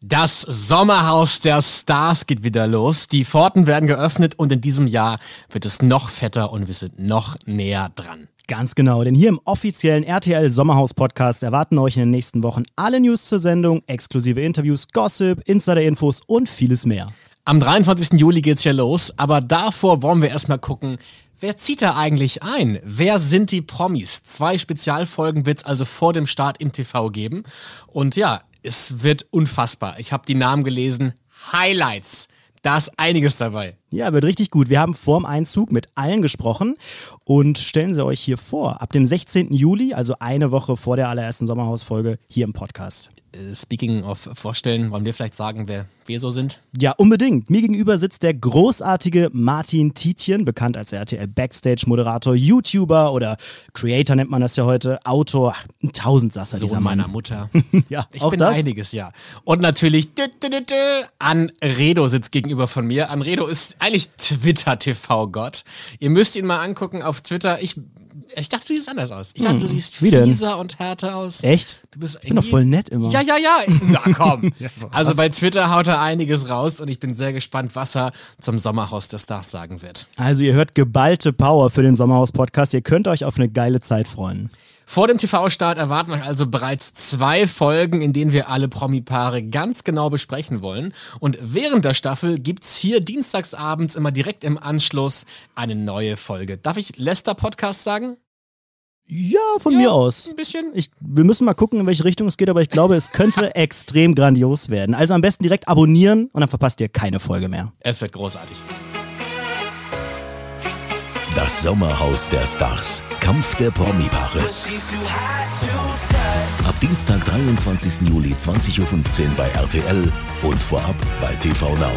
Das Sommerhaus der Stars geht wieder los. Die Pforten werden geöffnet und in diesem Jahr wird es noch fetter und wir sind noch näher dran. Ganz genau, denn hier im offiziellen RTL Sommerhaus Podcast erwarten euch in den nächsten Wochen alle News zur Sendung, exklusive Interviews, Gossip, Insider-Infos und vieles mehr. Am 23. Juli geht's ja los, aber davor wollen wir erstmal gucken, Wer zieht da eigentlich ein? Wer sind die Promis? Zwei Spezialfolgen wird's also vor dem Start im TV geben. Und ja, es wird unfassbar. Ich habe die Namen gelesen. Highlights. Da ist einiges dabei. Ja, wird richtig gut. Wir haben vorm Einzug mit allen gesprochen und stellen sie euch hier vor. Ab dem 16. Juli, also eine Woche vor der allerersten Sommerhausfolge, hier im Podcast. Äh, speaking of Vorstellen, wollen wir vielleicht sagen, wer wir so sind? Ja, unbedingt. Mir gegenüber sitzt der großartige Martin Tietjen, bekannt als RTL Backstage-Moderator, YouTuber oder Creator nennt man das ja heute, Autor, ein Tausendsasser so dieser meiner Mutter. ja, ich auch bin das? einiges, ja. Und natürlich Anredo sitzt gegenüber von mir. Anredo ist eigentlich Twitter-TV-Gott. Ihr müsst ihn mal angucken auf Twitter. Ich ich dachte, du siehst anders aus. Ich dachte, Hm, du siehst wie denn? fieser und härter aus. Echt? Du bist Ich bin doch voll nett immer. Ja, ja, ja. Na komm. also bei Twitter haut er einiges raus und ich bin sehr gespannt, was er zum Sommerhaus der Stars sagen wird. Also ihr hört geballte Power für den Sommerhaus-Podcast. Ihr könnt euch auf eine geile Zeit freuen. Vor dem TV-Start erwarten euch also bereits zwei Folgen, in denen wir alle Promi-Paare ganz genau besprechen wollen. Und während der Staffel gibt's hier dienstagsabends immer direkt im Anschluss eine neue Folge. Darf ich Lester Podcast sagen? Ja, von Ja, mir aus. Ein bisschen. Ich, wir müssen mal gucken, in welche Richtung es geht, aber ich glaube, es könnte extrem grandios werden. Also am besten direkt abonnieren und dann verpasst ihr keine Folge mehr. Es wird großartig. Das Sommerhaus der Stars. Kampf der Promi-Paare. Ab Dienstag, 23. Juli, 20.15 Uhr bei RTL und vorab bei TV Now.